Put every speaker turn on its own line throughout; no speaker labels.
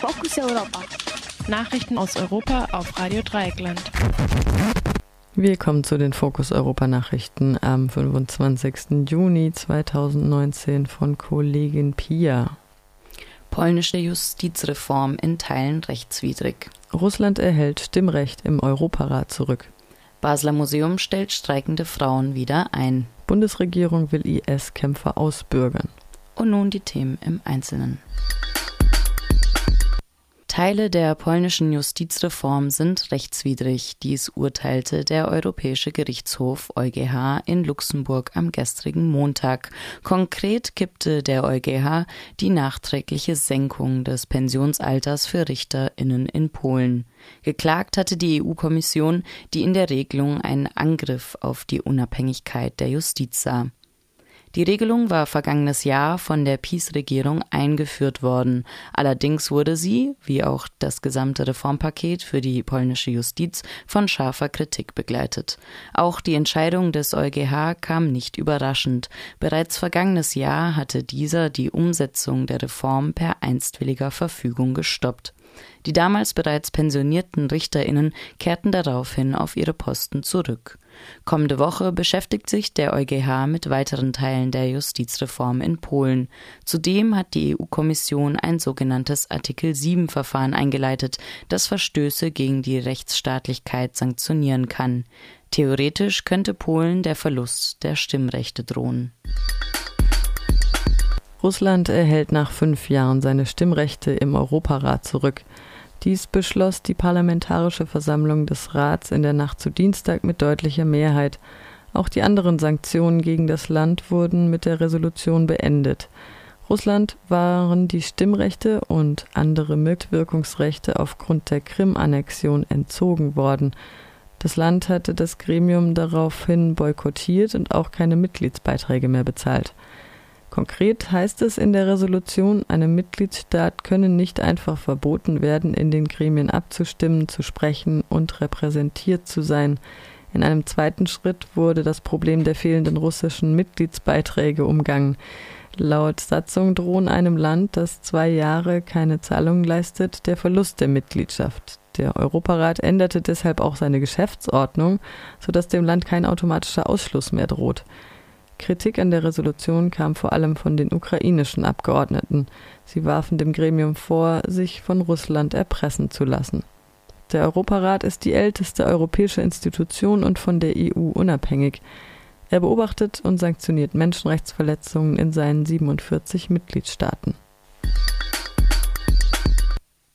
Fokus Europa.
Nachrichten aus Europa auf Radio Dreieckland.
Willkommen zu den Fokus Europa Nachrichten am 25. Juni 2019 von Kollegin Pia.
Polnische Justizreform in Teilen rechtswidrig.
Russland erhält Stimmrecht im Europarat zurück.
Basler Museum stellt streikende Frauen wieder ein.
Bundesregierung will IS-Kämpfer ausbürgern.
Und nun die Themen im Einzelnen. Teile der polnischen Justizreform sind rechtswidrig. Dies urteilte der Europäische Gerichtshof EuGH in Luxemburg am gestrigen Montag. Konkret kippte der EuGH die nachträgliche Senkung des Pensionsalters für RichterInnen in Polen. Geklagt hatte die EU-Kommission, die in der Regelung einen Angriff auf die Unabhängigkeit der Justiz sah. Die Regelung war vergangenes Jahr von der PiS-Regierung eingeführt worden. Allerdings wurde sie, wie auch das gesamte Reformpaket für die polnische Justiz, von scharfer Kritik begleitet. Auch die Entscheidung des EuGH kam nicht überraschend. Bereits vergangenes Jahr hatte dieser die Umsetzung der Reform per einstwilliger Verfügung gestoppt. Die damals bereits pensionierten Richterinnen kehrten daraufhin auf ihre Posten zurück. Kommende Woche beschäftigt sich der EuGH mit weiteren Teilen der Justizreform in Polen. Zudem hat die EU-Kommission ein sogenanntes Artikel 7 Verfahren eingeleitet, das Verstöße gegen die Rechtsstaatlichkeit sanktionieren kann. Theoretisch könnte Polen der Verlust der Stimmrechte drohen.
Russland erhält nach fünf Jahren seine Stimmrechte im Europarat zurück. Dies beschloss die Parlamentarische Versammlung des Rats in der Nacht zu Dienstag mit deutlicher Mehrheit. Auch die anderen Sanktionen gegen das Land wurden mit der Resolution beendet. Russland waren die Stimmrechte und andere Mitwirkungsrechte aufgrund der Krim-Annexion entzogen worden. Das Land hatte das Gremium daraufhin boykottiert und auch keine Mitgliedsbeiträge mehr bezahlt. Konkret heißt es in der Resolution, einem Mitgliedstaat könne nicht einfach verboten werden, in den Gremien abzustimmen, zu sprechen und repräsentiert zu sein. In einem zweiten Schritt wurde das Problem der fehlenden russischen Mitgliedsbeiträge umgangen. Laut Satzung drohen einem Land, das zwei Jahre keine Zahlungen leistet, der Verlust der Mitgliedschaft. Der Europarat änderte deshalb auch seine Geschäftsordnung, sodass dem Land kein automatischer Ausschluss mehr droht. Kritik an der Resolution kam vor allem von den ukrainischen Abgeordneten. Sie warfen dem Gremium vor, sich von Russland erpressen zu lassen. Der Europarat ist die älteste europäische Institution und von der EU unabhängig. Er beobachtet und sanktioniert Menschenrechtsverletzungen in seinen 47 Mitgliedstaaten.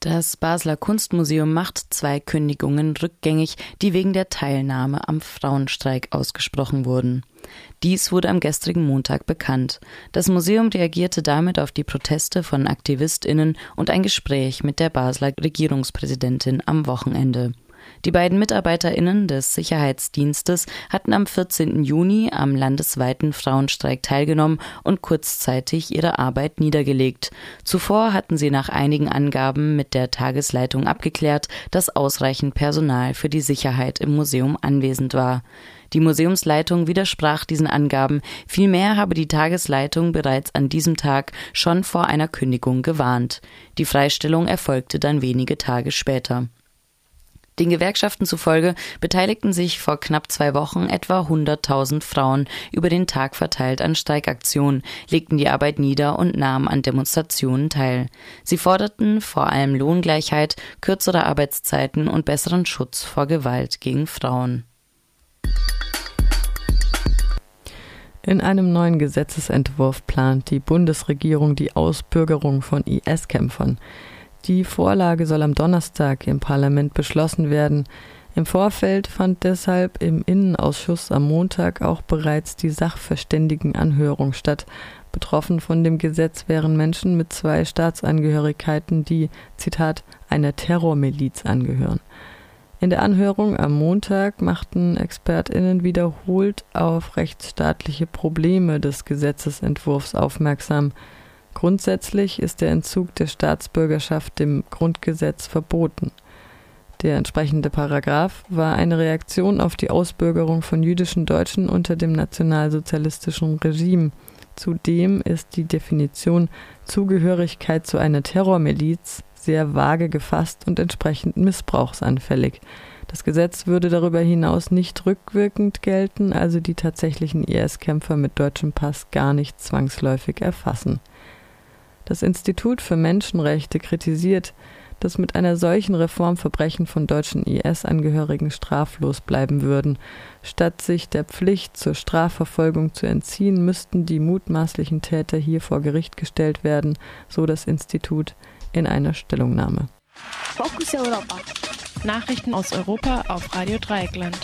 Das Basler Kunstmuseum macht zwei Kündigungen rückgängig, die wegen der Teilnahme am Frauenstreik ausgesprochen wurden. Dies wurde am gestrigen Montag bekannt. Das Museum reagierte damit auf die Proteste von Aktivistinnen und ein Gespräch mit der Basler Regierungspräsidentin am Wochenende. Die beiden Mitarbeiterinnen des Sicherheitsdienstes hatten am 14. Juni am landesweiten Frauenstreik teilgenommen und kurzzeitig ihre Arbeit niedergelegt. Zuvor hatten sie nach einigen Angaben mit der Tagesleitung abgeklärt, dass ausreichend Personal für die Sicherheit im Museum anwesend war. Die Museumsleitung widersprach diesen Angaben, vielmehr habe die Tagesleitung bereits an diesem Tag schon vor einer Kündigung gewarnt. Die Freistellung erfolgte dann wenige Tage später. Den Gewerkschaften zufolge beteiligten sich vor knapp zwei Wochen etwa 100.000 Frauen über den Tag verteilt an Streikaktionen, legten die Arbeit nieder und nahmen an Demonstrationen teil. Sie forderten vor allem Lohngleichheit, kürzere Arbeitszeiten und besseren Schutz vor Gewalt gegen Frauen.
In einem neuen Gesetzesentwurf plant die Bundesregierung die Ausbürgerung von IS-Kämpfern. Die Vorlage soll am Donnerstag im Parlament beschlossen werden. Im Vorfeld fand deshalb im Innenausschuss am Montag auch bereits die Sachverständigenanhörung statt. Betroffen von dem Gesetz wären Menschen mit zwei Staatsangehörigkeiten, die, Zitat, einer Terrormiliz angehören. In der Anhörung am Montag machten ExpertInnen wiederholt auf rechtsstaatliche Probleme des Gesetzesentwurfs aufmerksam. Grundsätzlich ist der Entzug der Staatsbürgerschaft dem Grundgesetz verboten. Der entsprechende Paragraph war eine Reaktion auf die Ausbürgerung von jüdischen Deutschen unter dem nationalsozialistischen Regime. Zudem ist die Definition Zugehörigkeit zu einer Terrormiliz sehr vage gefasst und entsprechend missbrauchsanfällig. Das Gesetz würde darüber hinaus nicht rückwirkend gelten, also die tatsächlichen IS-Kämpfer mit deutschem Pass gar nicht zwangsläufig erfassen. Das Institut für Menschenrechte kritisiert, dass mit einer solchen Reform Verbrechen von deutschen IS-Angehörigen straflos bleiben würden. Statt sich der Pflicht zur Strafverfolgung zu entziehen, müssten die mutmaßlichen Täter hier vor Gericht gestellt werden, so das Institut in einer Stellungnahme.
Fokus Europa. Nachrichten aus Europa auf Radio Dreieckland.